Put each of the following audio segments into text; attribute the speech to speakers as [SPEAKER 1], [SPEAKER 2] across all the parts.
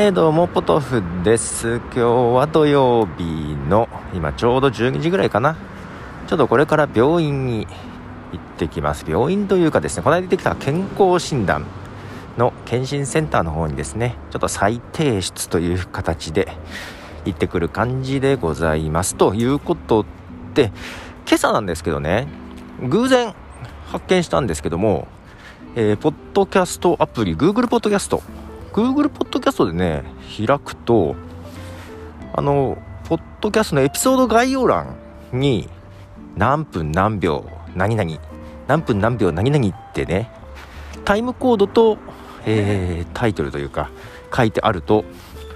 [SPEAKER 1] えー、どうも、ポトフです。今日は土曜日の、今ちょうど12時ぐらいかな。ちょっとこれから病院に行ってきます。病院というかですね、この間出てきた健康診断の検診センターの方にですね、ちょっと再提出という形で行ってくる感じでございます。ということで、今朝なんですけどね、偶然発見したんですけども、えー、ポッドキャストアプリ、Google ポッドキャスト Google ポッドキャストでね、開くと、あの、ポッドキャストのエピソード概要欄に、何分何秒何々、何分何秒何々ってね、タイムコードと、えー、タイトルというか、書いてあると、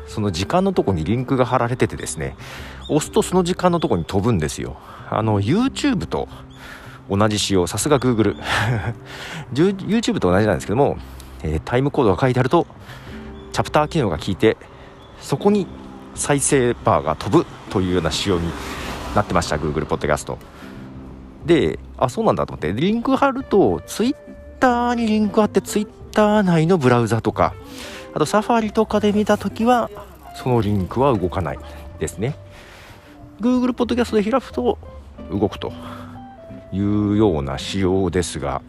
[SPEAKER 1] その時間のとこにリンクが貼られててですね、押すとその時間のとこに飛ぶんですよ。あの、YouTube と同じ仕様、さすが Google。YouTube と同じなんですけども、えー、タイムコードが書いてあると、チャプター機能が効いてそこに再生バーが飛ぶというような仕様になってました Google ポッドキャストであそうなんだと思ってリンク貼ると Twitter にリンク貼って Twitter 内のブラウザとかあとサファリとかで見た時はそのリンクは動かないですね。Google ポッドキャストで開くと動くというような仕様ですが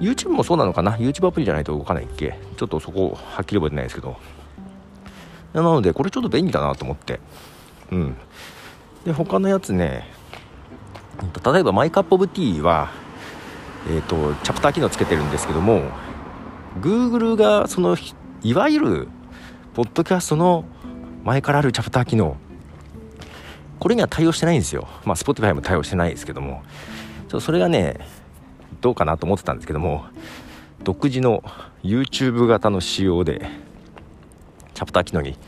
[SPEAKER 1] YouTube もそうなのかな ?YouTube アプリじゃないと動かないっけ？ちょっとそこはっきり覚えてないですけど。なので、これちょっと便利だなと思って。うん。で、他のやつね、例えばマイカップオブティーは、えっ、ー、と、チャプター機能つけてるんですけども、Google がその、いわゆる、ポッドキャストの前からあるチャプター機能、これには対応してないんですよ。まあ、Spotify も対応してないですけども、ちょそれがね、どうかなと思ってたんですけども独自の YouTube 型の仕様でチャプター機能に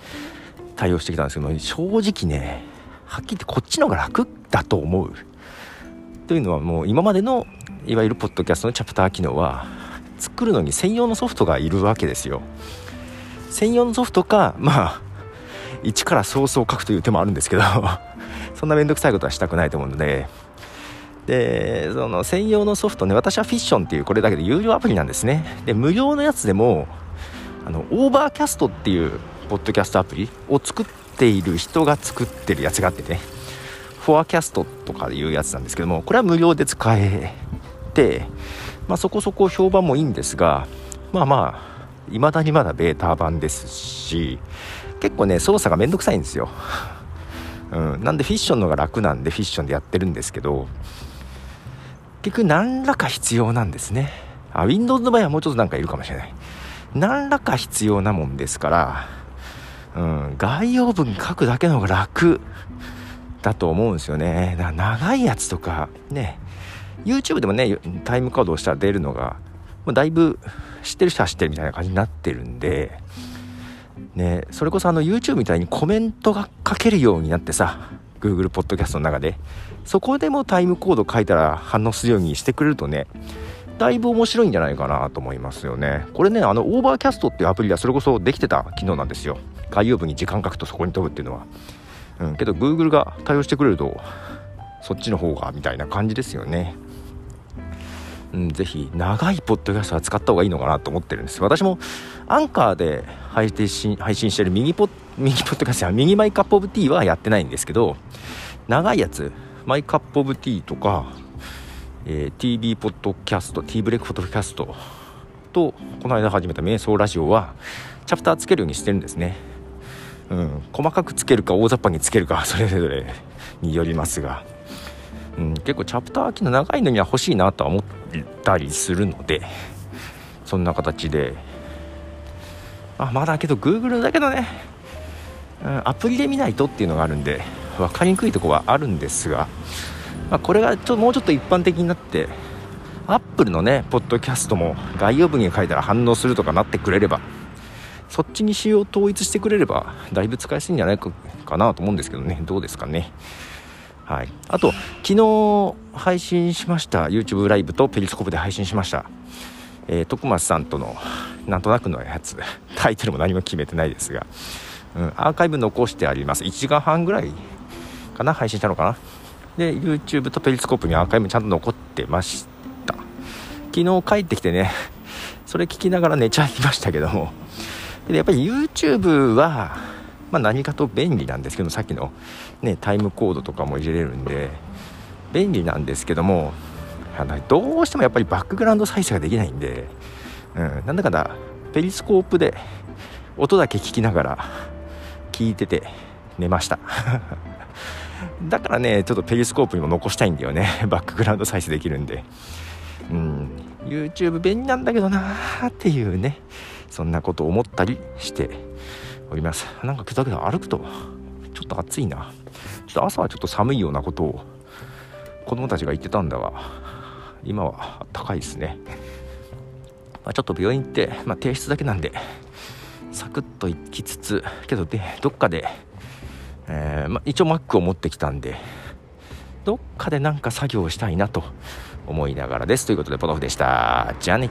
[SPEAKER 1] 対応してきたんですけど正直ねはっきり言ってこっちの方が楽だと思う。というのはもう今までのいわゆるポッドキャストのチャプター機能は作るのに専用のソフトがいるわけですよ。専用のソフトかまあ一からソースを書くという手もあるんですけどそんな面倒くさいことはしたくないと思うのででその専用のソフトね私は Fission っていうこれだけで有料アプリなんですね。で無料のやつでもあの Overcast っていうポッドキャストアプリを作っている人が作ってるやつがあってね Forecast とかいうやつなんですけどもこれは無料で使えて、まあ、そこそこ評判もいいんですがまあまあ未だにまだベータ版ですし結構ね操作がめんどくさいんですよ、うん、なんでフィッションの方が楽なんでフィッションでやってるんですけど結局何らか必要なんですね。あ Windows の場合はもうちょっとなんかいるかもしれない。何らか必要なもんですから、うん、概要文書くだけの方が楽だと思うんですよね。長いやつとかね YouTube でもねタイムコードをしたら出るのがもうだいぶ知ってる人は知ってるみたいな感じになってるんでねそれこそあの YouTube みたいにコメントが書けるようになってさ Google ポッドキャストの中でそこでもタイムコード書いたら反応するようにしてくれるとねだいぶ面白いんじゃないかなと思いますよね。これねあの Overcast っていうアプリはそれこそできてた機能なんですよ。概要文に時間書くとそこに飛ぶっていうのは。うんけど Google が対応してくれるとそっちの方がみたいな感じですよね。うん、ぜひ長いポッドキャストは使った方がいいのかなと思ってるんです。私もアンカーで配信配信してるミニポ、ミニポッドキャストや右 My Cup of Tea はやってないんですけど長いやつマイカップオブティーとか、えー、TV ポッドキャスト Tea Break ポッドキャストとこの間始めた瞑想ラジオはチャプターつけるようにしてるんですね。うん、細かくつけるか大雑把につけるかそれぞれによりますが、うん、結構チャプター機能長いのには欲しいなとは思ったりするのでそんな形であまだけど Google だけどね、うん、アプリで見ないとっていうのがあるんで分かりにくいとこはあるんですが、まあ、これがちょっともうちょっと一般的になってアップルのねポッドキャストも概要文に書いたら反応するとかなってくれればそっちに仕様を統一してくれればだいぶ使いやすいんじゃないかなと思うんですけどね。どうですかね。はい、あと昨日配信しました YouTube ライブとペリスコープで配信しました、えー、徳松さんとのなんとなくのやつ。タイトルも何も決めてないですが、うん、アーカイブ残してあります。1時間半ぐらいかな配信したのかな。で YouTube とペリスコープにアーカイブちゃんと残ってました。昨日帰ってきてね それ聞きながら寝ちゃいましたけども。でやっぱり YouTube は、まあ、何かと便利なんですけどさっきの、ね、タイムコードとかも入れれるんで便利なんですけどもあのどうしてもやっぱりバックグラウンド再生ができないんで、うん、なんだかんだペリスコープで音だけ聞きながら聞いてて寝ました。だからねちょっとペリスコープにも残したいんだよね。バックグラウンド再生できるんで。うん。YouTube 便利なんだけどなーっていうね。そんなことを思ったりしております。なんかだけど歩くとちょっと暑いな。ちょっと朝はちょっと寒いようなことを子供たちが言ってたんだが今は暖かいですね、まあ、ちょっと病院って、まあ、提出だけなんでサクッといきつつけどでどっかで、えー、ま、一応 Mac を持ってきたんでどっかでなんか作業したいなと思いながらです。ということでポトフでした。じゃあね。